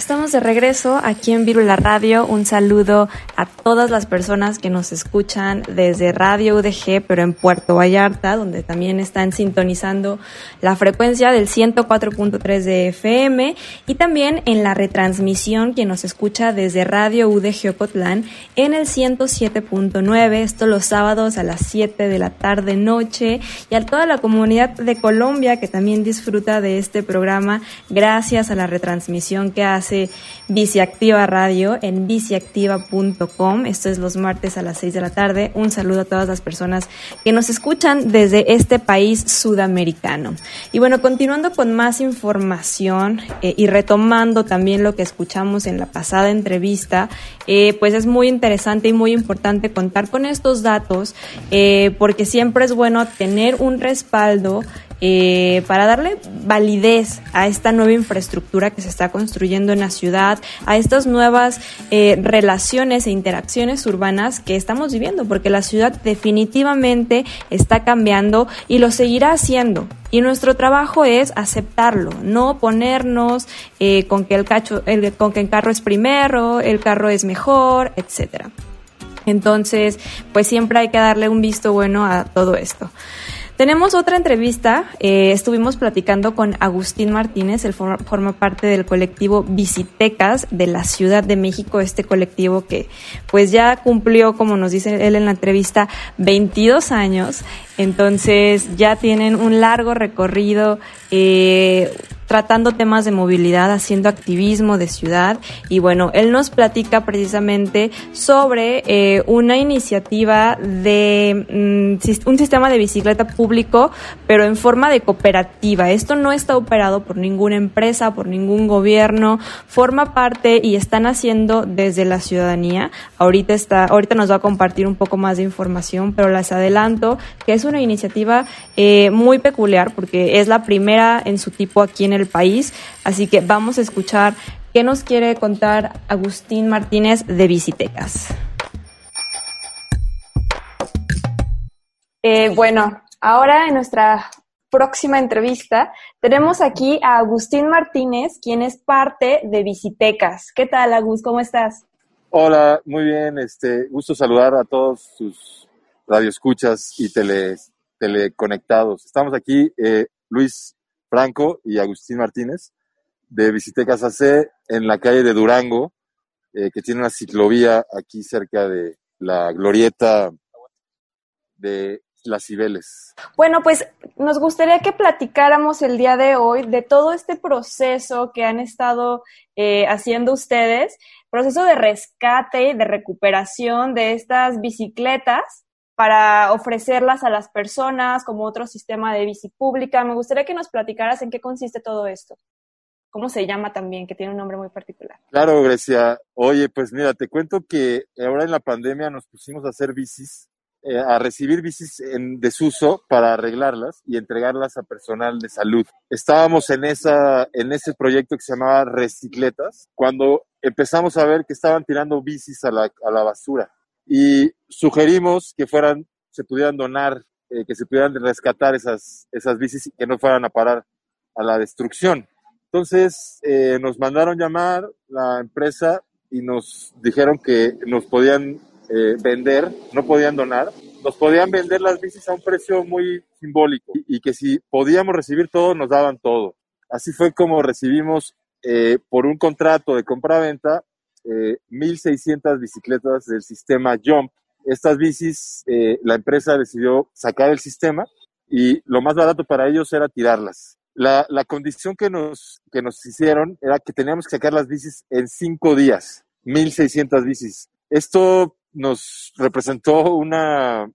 Speaker 6: Estamos de regreso aquí en Virula Radio. Un saludo a todas las personas que nos escuchan desde Radio UDG, pero en Puerto Vallarta, donde también están sintonizando la frecuencia del 104.3 de FM y también en la retransmisión que nos escucha desde Radio UDG Ocotlán en el 107.9, esto los sábados a las 7 de la tarde noche y a toda la comunidad de Colombia que también disfruta de este programa gracias a la retransmisión que hace hace Biciactiva Radio en biciactiva.com. Esto es los martes a las 6 de la tarde. Un saludo a todas las personas que nos escuchan desde este país sudamericano. Y bueno, continuando con más información eh, y retomando también lo que escuchamos en la pasada entrevista, eh, pues es muy interesante y muy importante contar con estos datos eh, porque siempre es bueno tener un respaldo eh, para darle validez a esta nueva infraestructura que se está construyendo en la ciudad, a estas nuevas eh, relaciones e interacciones urbanas que estamos viviendo, porque la ciudad definitivamente está cambiando y lo seguirá haciendo. Y nuestro trabajo es aceptarlo, no ponernos eh, con que el cacho, el, con que el carro es primero, el carro es mejor, etcétera. Entonces, pues siempre hay que darle un visto bueno a todo esto. Tenemos otra entrevista, eh, estuvimos platicando con Agustín Martínez, él forma, forma, parte del colectivo Visitecas de la Ciudad de México, este colectivo que pues ya cumplió, como nos dice él en la entrevista, 22 años, entonces ya tienen un largo recorrido. Eh, tratando temas de movilidad, haciendo activismo de ciudad y bueno, él nos platica precisamente sobre eh, una iniciativa de mm, un sistema de bicicleta público, pero en forma de cooperativa. Esto no está operado por ninguna empresa, por ningún gobierno, forma parte y están haciendo desde la ciudadanía. Ahorita está, ahorita nos va a compartir un poco más de información, pero les adelanto que es una iniciativa eh, muy peculiar porque es la primera en su tipo aquí en el país. Así que vamos a escuchar qué nos quiere contar Agustín Martínez de Visitecas. Eh, bueno, ahora en nuestra próxima entrevista tenemos aquí a Agustín Martínez, quien es parte de Visitecas. ¿Qué tal, Agus? ¿Cómo estás?
Speaker 10: Hola, muy bien. Este, gusto saludar a todos sus radioescuchas y tele, teleconectados. Estamos aquí, eh, Luis Y Agustín Martínez de Visitecas AC en la calle de Durango, eh, que tiene una ciclovía aquí cerca de la glorieta de las Cibeles.
Speaker 6: Bueno, pues nos gustaría que platicáramos el día de hoy de todo este proceso que han estado eh, haciendo ustedes, proceso de rescate, de recuperación de estas bicicletas para ofrecerlas a las personas como otro sistema de bici pública. Me gustaría que nos platicaras en qué consiste todo esto. ¿Cómo se llama también? Que tiene un nombre muy particular.
Speaker 10: Claro, Grecia. Oye, pues mira, te cuento que ahora en la pandemia nos pusimos a hacer bicis, eh, a recibir bicis en desuso para arreglarlas y entregarlas a personal de salud. Estábamos en, esa, en ese proyecto que se llamaba Recicletas, cuando empezamos a ver que estaban tirando bicis a la, a la basura y sugerimos que fueran, se pudieran donar, eh, que se pudieran rescatar esas, esas bicis y que no fueran a parar a la destrucción. Entonces eh, nos mandaron llamar la empresa y nos dijeron que nos podían eh, vender, no podían donar, nos podían vender las bicis a un precio muy simbólico y, y que si podíamos recibir todo, nos daban todo. Así fue como recibimos eh, por un contrato de compra-venta eh, 1.600 bicicletas del sistema Jump. Estas bicis, eh, la empresa decidió sacar el sistema y lo más barato para ellos era tirarlas. La, la condición que nos, que nos hicieron era que teníamos que sacar las bicis en cinco días, 1.600 bicis. Esto nos representó una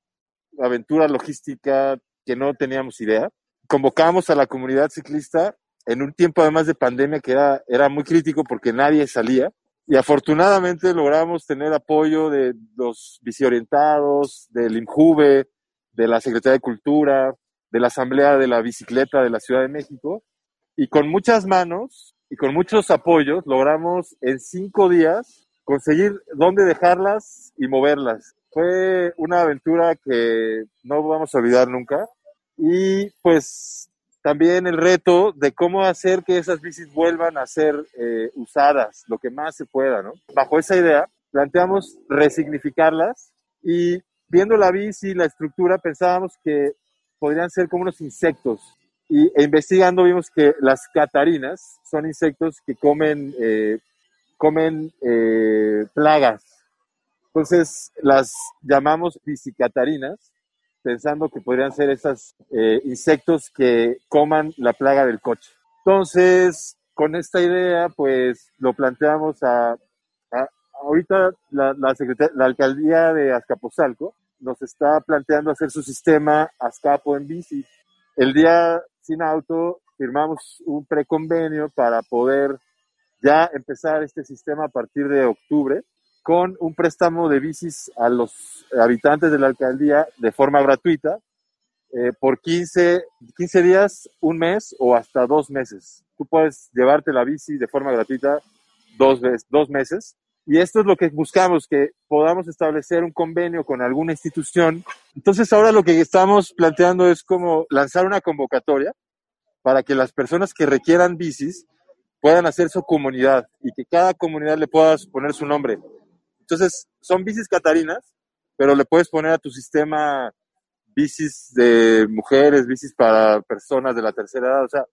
Speaker 10: aventura logística que no teníamos idea. Convocamos a la comunidad ciclista en un tiempo además de pandemia que era, era muy crítico porque nadie salía y afortunadamente logramos tener apoyo de los visiorientados, del INJUVE, de la Secretaría de Cultura, de la Asamblea de la Bicicleta de la Ciudad de México. Y con muchas manos y con muchos apoyos logramos en cinco días conseguir dónde dejarlas y moverlas. Fue una aventura que no vamos a olvidar nunca. Y pues también el reto de cómo hacer que esas bicis vuelvan a ser eh, usadas lo que más se pueda, ¿no? Bajo esa idea, planteamos resignificarlas y viendo la bici, la estructura, pensábamos que podrían ser como unos insectos. Y e investigando vimos que las catarinas son insectos que comen, eh, comen eh, plagas. Entonces las llamamos bicicatarinas pensando que podrían ser esos eh, insectos que coman la plaga del coche. Entonces, con esta idea, pues lo planteamos a, a- ahorita la, la, la alcaldía de Azcapotzalco nos está planteando hacer su sistema Azcapo en bici. El día sin auto firmamos un preconvenio para poder ya empezar este sistema a partir de octubre con un préstamo de bicis a los habitantes de la alcaldía de forma gratuita eh, por 15, 15 días, un mes o hasta dos meses. Tú puedes llevarte la bici de forma gratuita dos, veces, dos meses. Y esto es lo que buscamos, que podamos establecer un convenio con alguna institución. Entonces ahora lo que estamos planteando es como lanzar una convocatoria para que las personas que requieran bicis puedan hacer su comunidad y que cada comunidad le pueda poner su nombre. Entonces, son bicis catarinas, pero le puedes poner a tu sistema bicis de mujeres, bicis para personas de la tercera edad, o sea,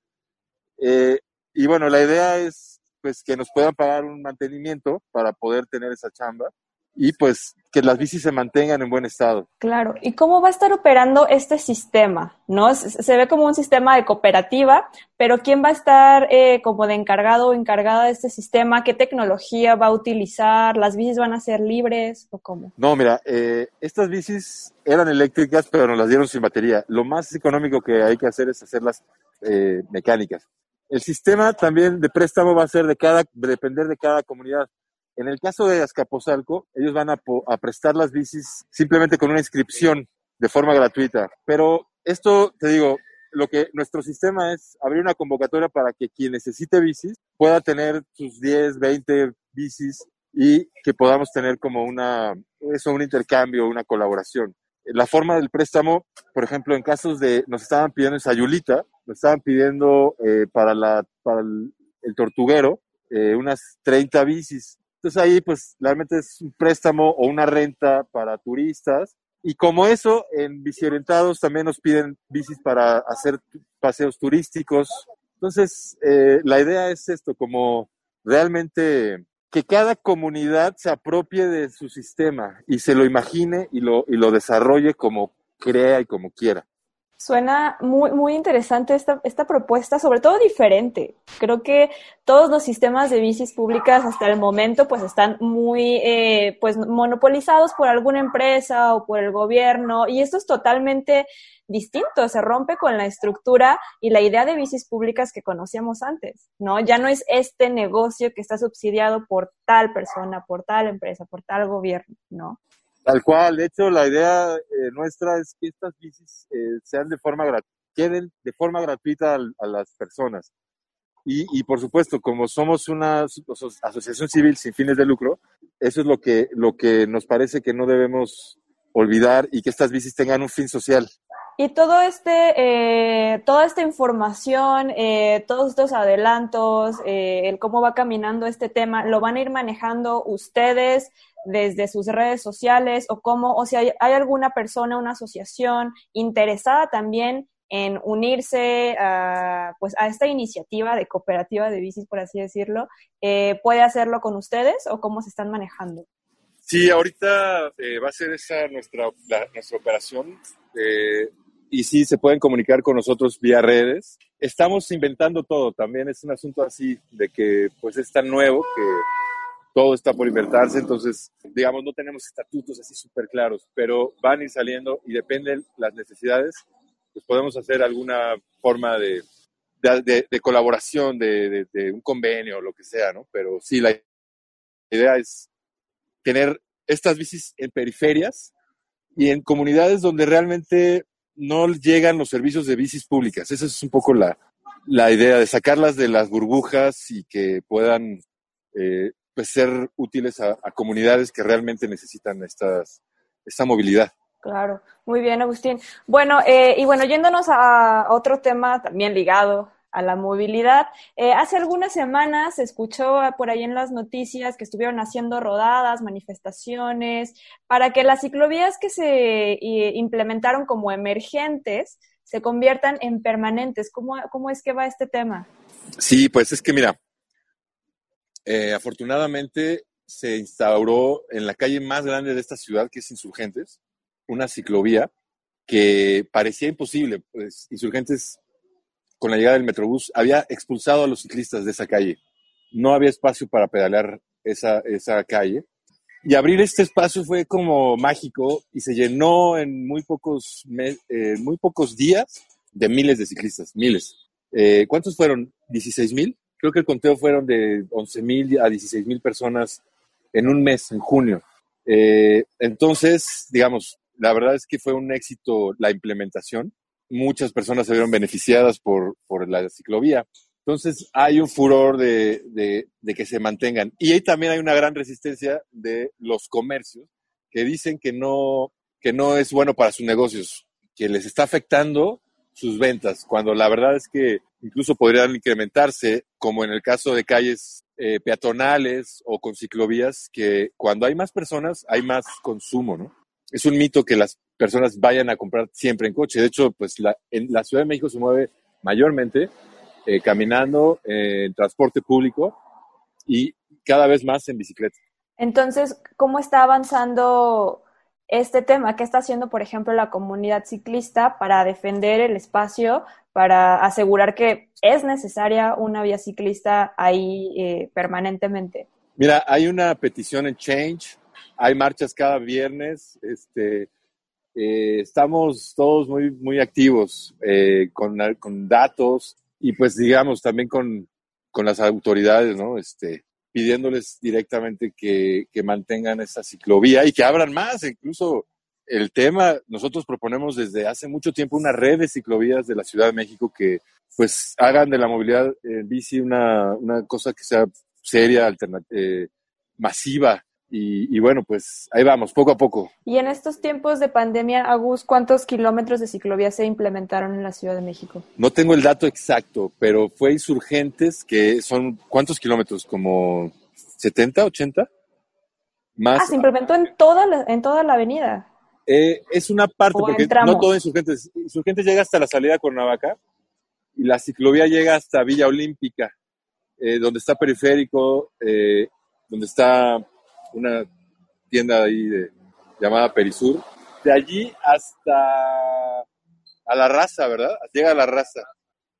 Speaker 10: eh, y bueno, la idea es pues que nos puedan pagar un mantenimiento para poder tener esa chamba y pues que las bicis se mantengan en buen estado.
Speaker 6: Claro. ¿Y cómo va a estar operando este sistema? ¿No? Se, se ve como un sistema de cooperativa, pero ¿quién va a estar eh, como de encargado o encargada de este sistema? ¿Qué tecnología va a utilizar? ¿Las bicis van a ser libres o cómo?
Speaker 10: No, mira, eh, estas bicis eran eléctricas, pero nos las dieron sin batería. Lo más económico que hay que hacer es hacerlas eh, mecánicas. El sistema también de préstamo va a ser de cada, depender de cada comunidad. En el caso de Azcapotzalco, ellos van a, a prestar las bicis simplemente con una inscripción de forma gratuita. Pero esto, te digo, lo que nuestro sistema es abrir una convocatoria para que quien necesite bicis pueda tener sus 10, 20 bicis y que podamos tener como una, eso, un intercambio, una colaboración. La forma del préstamo, por ejemplo, en casos de, nos estaban pidiendo en Sayulita, nos estaban pidiendo eh, para, la, para el, el tortuguero eh, unas 30 bicis. Entonces ahí pues realmente es un préstamo o una renta para turistas. Y como eso, en Biciorientados también nos piden bicis para hacer paseos turísticos. Entonces, eh, la idea es esto, como realmente que cada comunidad se apropie de su sistema y se lo imagine y lo, y lo desarrolle como crea y como quiera.
Speaker 6: Suena muy, muy interesante esta, esta propuesta, sobre todo diferente. Creo que todos los sistemas de bicis públicas hasta el momento pues están muy eh, pues monopolizados por alguna empresa o por el gobierno y esto es totalmente distinto, se rompe con la estructura y la idea de bicis públicas que conocíamos antes, ¿no? Ya no es este negocio que está subsidiado por tal persona, por tal empresa, por tal gobierno, ¿no?
Speaker 10: Tal cual, de hecho, la idea eh, nuestra es que estas bicis eh, sean de forma queden de forma gratuita al- a, las personas. Y, por supuesto, como somos una aso- asociación civil sin fines de lucro, eso es lo que, lo que nos parece que no debemos olvidar y que estas bicis tengan un fin social.
Speaker 6: Y todo este, eh, toda esta información, eh, todos estos adelantos, eh, el cómo va caminando este tema, ¿lo van a ir manejando ustedes desde sus redes sociales o cómo, o si hay, alguna persona, una asociación interesada también en unirse a, pues, a esta iniciativa de cooperativa de bicis, por así decirlo, eh, ¿puede hacerlo con ustedes o cómo se están manejando?
Speaker 10: Sí, ahorita eh, va a ser esa nuestra, la- nuestra operación. eh, y sí, se pueden comunicar con nosotros vía redes. Estamos inventando todo, también es un asunto así, de que pues es tan nuevo que todo está por inventarse, entonces, digamos, no tenemos estatutos así súper claros, pero van a ir saliendo y dependen las necesidades, pues podemos hacer alguna forma de, de, de- colaboración, de, un convenio lo que sea, ¿no? Pero sí, la idea es tener estas bicis en periferias y en comunidades donde realmente no llegan los servicios de bicis públicas. Esa es un poco la, la idea de sacarlas de las burbujas y que puedan eh, pues ser útiles a, a comunidades que realmente necesitan estas, esta movilidad.
Speaker 6: Claro, muy bien, Agustín. Bueno, eh, y bueno, yéndonos a otro tema también ligado a la movilidad, eh, hace algunas semanas se escuchó por ahí en las noticias que estuvieron haciendo rodadas, manifestaciones, para que las ciclovías que se eh, implementaron como emergentes se conviertan en permanentes. ¿Cómo, cómo es que va este tema?
Speaker 10: Sí, pues es que mira, eh, afortunadamente se instauró en la calle más grande de esta ciudad, que es Insurgentes, una ciclovía que parecía imposible. Pues Insurgentes con la llegada del Metrobús, había expulsado a los ciclistas de esa calle. No había espacio para pedalear esa, esa calle. Y abrir este espacio fue como mágico y se llenó en muy pocos, eh, muy pocos días de miles de ciclistas, miles. Eh, ¿Cuántos fueron? ¿16 mil? Creo que el conteo fueron de 11 mil a 16 mil personas en un mes, en junio. Eh, entonces, digamos, la verdad es que fue un éxito la implementación. Muchas personas se vieron beneficiadas por, por la ciclovía. Entonces hay un furor de, de, que se mantengan. Y ahí también hay una gran resistencia de los comercios que dicen que no, que no es bueno para sus negocios, que les está afectando sus ventas, cuando la verdad es que incluso podrían incrementarse, como en el caso de calles eh, peatonales o con ciclovías, que cuando hay más personas hay más consumo, ¿no? Es un mito que las personas vayan a comprar siempre en coche. De hecho, pues la, en la Ciudad de México se mueve mayormente eh, caminando, eh, en transporte público y cada vez más en bicicleta.
Speaker 6: Entonces, ¿cómo está avanzando este tema? ¿Qué está haciendo, por ejemplo, la comunidad ciclista para defender el espacio, para asegurar que es necesaria una vía ciclista ahí eh, permanentemente?
Speaker 10: Mira, hay una petición en Change, hay marchas cada viernes, este, estamos todos muy, muy activos con, con datos, y pues digamos también con, con las autoridades, ¿no? Este, pidiéndoles directamente que, que, mantengan esa ciclovía y que abran más, incluso el tema, nosotros proponemos desde hace mucho tiempo una red de ciclovías de la Ciudad de México que pues hagan de la movilidad en bici una, una cosa que sea seria, eh, masiva, y, bueno, pues ahí vamos, poco a poco.
Speaker 6: Y en estos tiempos de pandemia, Agus, ¿cuántos kilómetros de ciclovía se implementaron en la Ciudad de México?
Speaker 10: No tengo el dato exacto, pero fue insurgentes que son, ¿cuántos kilómetros? ¿Como 70, 80?
Speaker 6: Más. Ah, se implementó en toda la, en toda la avenida.
Speaker 10: Eh, es una parte, porque no todo insurgentes. Insurgentes llega hasta la salida de Cuernavaca y la ciclovía llega hasta Villa Olímpica, eh, donde está periférico, eh, donde está una tienda ahí de, llamada Perisur. De allí hasta a la raza, ¿verdad? Llega a la raza.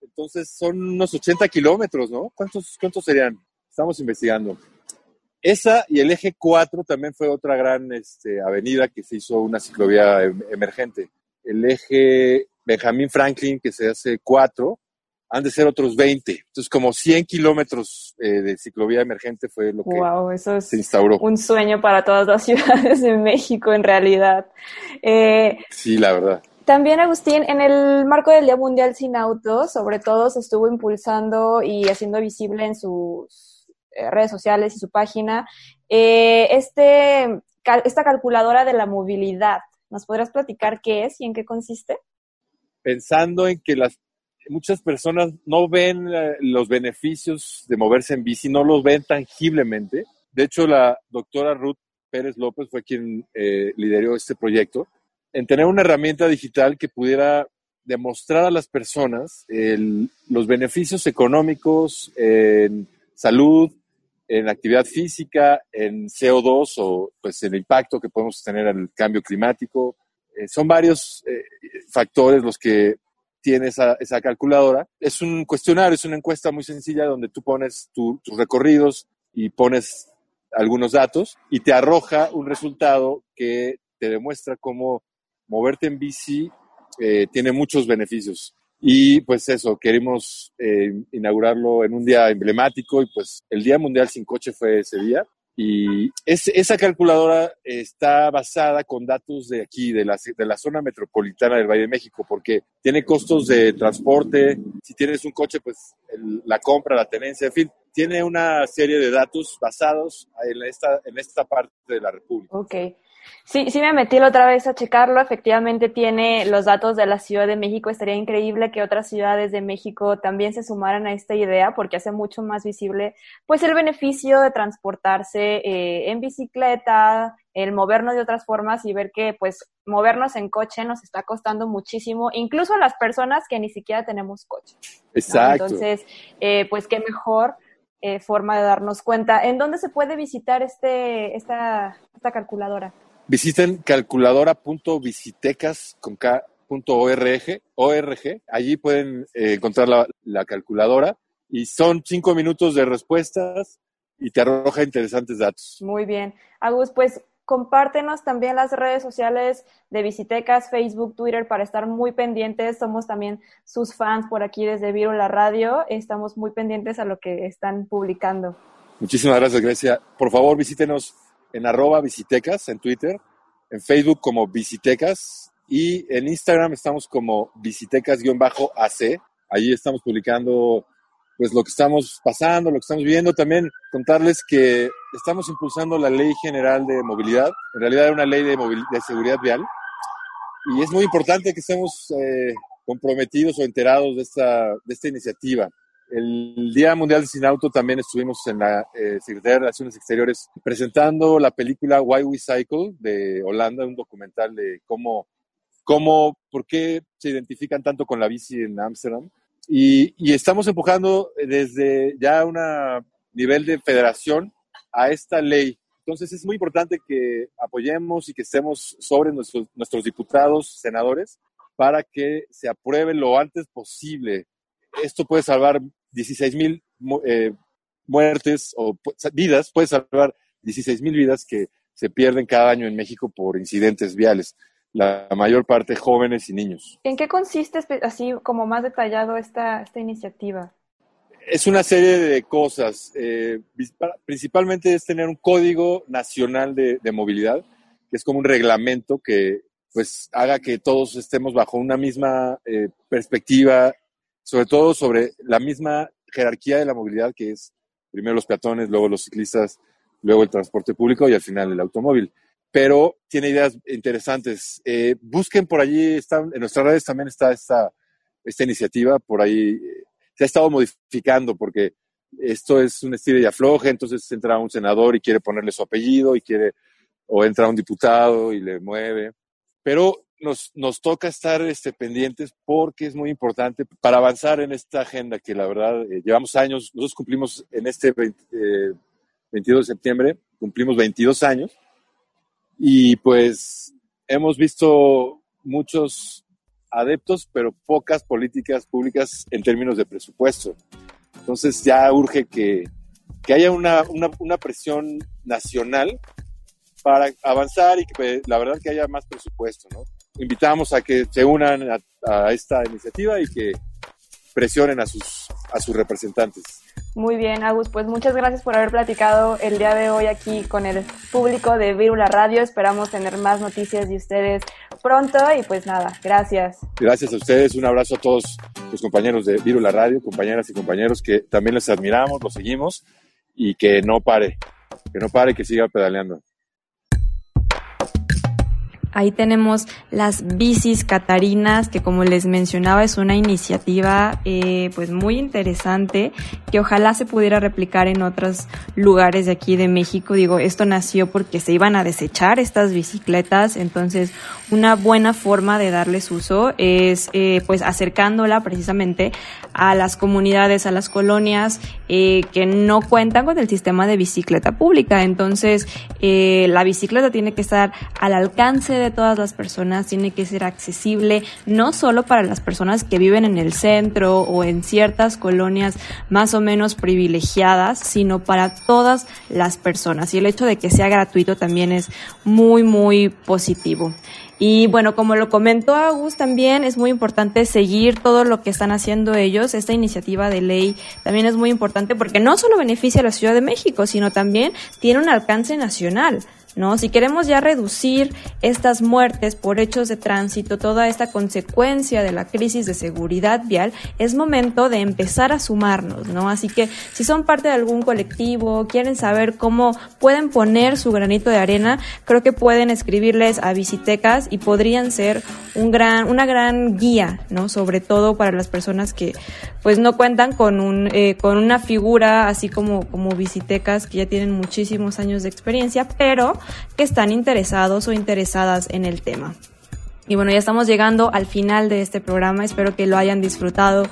Speaker 10: Entonces son unos 80 kilómetros, ¿no? ¿Cuántos, ¿Cuántos serían? Estamos investigando. Esa y el eje 4 también fue otra gran este, avenida que se hizo una ciclovía em, emergente. El eje Benjamin Franklin, que se hace 4, han de ser otros 20. Entonces, como 100 kilómetros eh, de ciclovía emergente fue lo que
Speaker 6: wow, eso es
Speaker 10: se instauró.
Speaker 6: Un sueño para todas las ciudades de México, en realidad.
Speaker 10: Eh, sí, la verdad.
Speaker 6: También, Agustín, en el marco del Día Mundial Sin Autos, sobre todo se estuvo impulsando y haciendo visible en sus redes sociales y su página este, esta calculadora de la movilidad. ¿Nos podrás platicar qué es y en qué consiste?
Speaker 10: Pensando en que las muchas personas no ven eh, los beneficios de moverse en bici, no los ven tangiblemente. De hecho, la doctora Ruth Pérez López fue quien eh, lideró este proyecto, en tener una herramienta digital que pudiera demostrar a las personas los beneficios económicos en salud, en actividad física, en CO2 o pues el impacto que podemos tener en el cambio climático. Eh, son varios factores los que tiene esa, esa, calculadora. Es un cuestionario, es una encuesta muy sencilla donde tú pones tus recorridos y pones algunos datos y te arroja un resultado que te demuestra cómo moverte en bici eh, tiene muchos beneficios. Y pues eso, queremos eh, inaugurarlo en un día emblemático y pues el Día Mundial sin Coche fue ese día. Y esa calculadora está basada con datos de aquí, de la, de la zona metropolitana del Valle de México, porque tiene costos de transporte, si tienes un coche, pues la compra, la tenencia, en fin, tiene una serie de datos basados en esta, en esta parte de la República.
Speaker 6: Ok. Sí, sí me metí la otra vez a checarlo. Efectivamente tiene los datos de la Ciudad de México. Estaría increíble que otras ciudades de México también se sumaran a esta idea porque hace mucho más visible pues el beneficio de transportarse eh, en bicicleta, el movernos de otras formas y ver que pues movernos en coche nos está costando muchísimo, incluso a las personas que ni siquiera tenemos coche.
Speaker 10: Exacto.
Speaker 6: Entonces, eh, pues qué mejor eh, forma de darnos cuenta. ¿En dónde se puede visitar este, esta, esta calculadora?
Speaker 10: Visiten calculadora.visitecas con bicitecas.org, ORG. Allí pueden eh, encontrar la, la calculadora y son cinco minutos de respuestas y te arroja interesantes datos.
Speaker 11: Muy bien. Agus, pues compártenos también las redes sociales de Visitecas, Facebook, Twitter, para estar muy pendientes. Somos también sus fans por aquí desde Viro la Radio. Estamos muy pendientes a lo que están publicando.
Speaker 10: Muchísimas gracias, Grecia. Por favor, visítenos en arroba visitecas en Twitter, en Facebook como visitecas y en Instagram estamos como visitecas-ac. Allí estamos publicando pues lo que estamos pasando, lo que estamos viendo. También contarles que estamos impulsando la Ley General de Movilidad. En realidad es una ley de, de seguridad vial. Y es muy importante que estemos eh, comprometidos o enterados de esta, de esta iniciativa. El Día Mundial Sin Auto también estuvimos en la eh, Secretaría de Relaciones Exteriores presentando la película Why We Cycle de Holanda, un documental de cómo, cómo, por qué se identifican tanto con la bici en Ámsterdam y, estamos empujando desde ya un nivel de federación a esta ley. Entonces es muy importante que apoyemos y que estemos sobre nuestros, nuestros diputados, senadores, para que se apruebe lo antes posible. Esto puede salvar 16 mil eh, muertes o vidas, puede salvar 16 mil vidas que se pierden cada año en México por incidentes viales la mayor parte jóvenes y niños.
Speaker 11: ¿En qué consiste así como más detallado esta, esta iniciativa?
Speaker 10: Es una serie de cosas. Eh, principalmente es tener un código nacional de, movilidad, que es como un reglamento que pues haga que todos estemos bajo una misma eh, perspectiva, sobre todo sobre la misma jerarquía de la movilidad, que es primero los peatones, luego los ciclistas, luego el transporte público y al final el automóvil pero tiene ideas interesantes. Eh, busquen por allí, están, en nuestras redes también está esta, esta iniciativa, por ahí eh, se ha estado modificando porque esto es un estilo de afloje, entonces entra un senador y quiere ponerle su apellido y quiere, o entra un diputado y le mueve, pero nos, nos toca estar este, pendientes porque es muy importante para avanzar en esta agenda que la verdad eh, llevamos años, nosotros cumplimos en este 22 de septiembre, cumplimos 22 años y pues hemos visto muchos adeptos, pero pocas políticas públicas en términos de presupuesto. Entonces ya urge que, que haya una, una, una, presión nacional para avanzar y que pues, la verdad que haya más presupuesto. ¿no? Invitamos a que se unan a, a esta iniciativa y que presionen a sus, a sus representantes.
Speaker 11: Muy bien, Agus, pues muchas gracias por haber platicado el día de hoy aquí con el público de Virula Radio. Esperamos tener más noticias de ustedes pronto y pues nada, gracias.
Speaker 10: Gracias a ustedes, un abrazo a todos los compañeros de Virula Radio, compañeras y compañeros que también les admiramos, los seguimos y que no pare, que no pare, que siga pedaleando.
Speaker 6: Ahí tenemos las bicis catarinas, que como les mencionaba es una iniciativa eh, pues muy interesante que ojalá se pudiera replicar en otros lugares de aquí de México. Digo, esto nació porque se iban a desechar estas bicicletas, entonces una buena forma de darles uso es eh, pues acercándola precisamente a las comunidades, a las colonias eh, que no cuentan con el sistema de bicicleta pública. Entonces la bicicleta tiene que estar al alcance de todas las personas, tiene que ser accesible no solo para las personas que viven en el centro o en ciertas colonias más o menos privilegiadas, sino para todas las personas. Y el hecho de que sea gratuito también es muy, muy positivo. Y bueno, como lo comentó Agus, también es muy importante seguir todo lo que están haciendo ellos. Esta iniciativa de ley también es muy importante porque no solo beneficia a la Ciudad de México, sino también tiene un alcance nacional. ¿No? Si queremos ya reducir estas muertes por hechos de tránsito, toda esta consecuencia de la crisis de seguridad vial, es momento de empezar a sumarnos, ¿no? Así que si son parte de algún colectivo, quieren saber cómo pueden poner su granito de arena, creo que pueden escribirles a Visitecas y podrían ser un gran, una gran guía, ¿no? Sobre todo para las personas que pues no cuentan con un, eh, con una figura así como, como Visitecas que ya tienen muchísimos años de experiencia, pero que están interesados o interesadas en el tema. Y bueno, ya estamos llegando al final de este programa. Espero que lo hayan disfrutado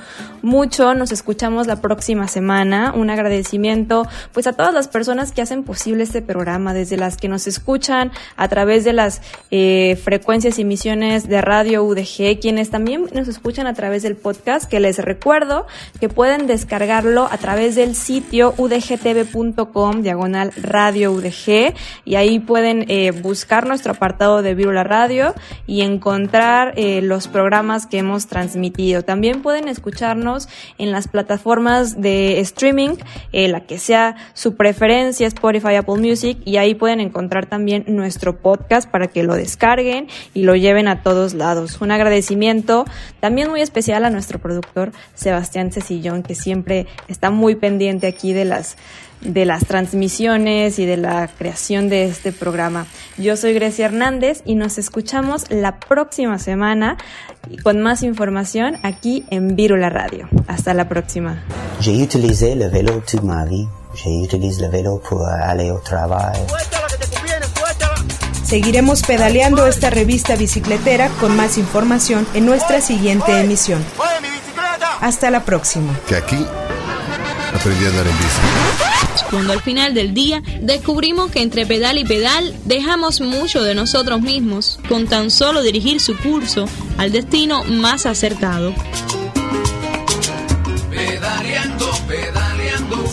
Speaker 6: mucho. Nos escuchamos la próxima semana. Un agradecimiento pues a todas las personas que hacen posible este programa, desde las que nos escuchan a través de las eh, frecuencias y emisiones de radio UDG, quienes también nos escuchan a través del podcast, que les recuerdo que pueden descargarlo a través del sitio udgtv.com, diagonal radio UDG, y ahí pueden eh, buscar nuestro apartado de Virula Radio y encontrar eh, los programas que hemos transmitido. También pueden escucharnos en las plataformas de streaming, eh, la que sea su preferencia, Spotify, Apple Music, y ahí pueden encontrar también nuestro podcast para que lo descarguen y lo lleven a todos lados. Un agradecimiento también muy especial a nuestro productor Sebastián Cecillón, que siempre está muy pendiente aquí de las de las transmisiones y de la creación de este programa. Yo soy Grecia Hernández y nos escuchamos la próxima semana con más información aquí en Virula Radio. Hasta la próxima.
Speaker 12: J'ai utilisé le vélo toute ma vie. J'utilise le vélo pour aller au travail.
Speaker 2: Seguiremos pedaleando esta revista bicicletera con más información en nuestra siguiente emisión. Hasta la próxima.
Speaker 13: Que aquí aprendí a andar en bici.
Speaker 14: Cuando al final del día descubrimos que entre pedal y pedal dejamos mucho de nosotros mismos con tan solo dirigir su curso al destino más acertado.
Speaker 5: Pedaleando, pedaleando,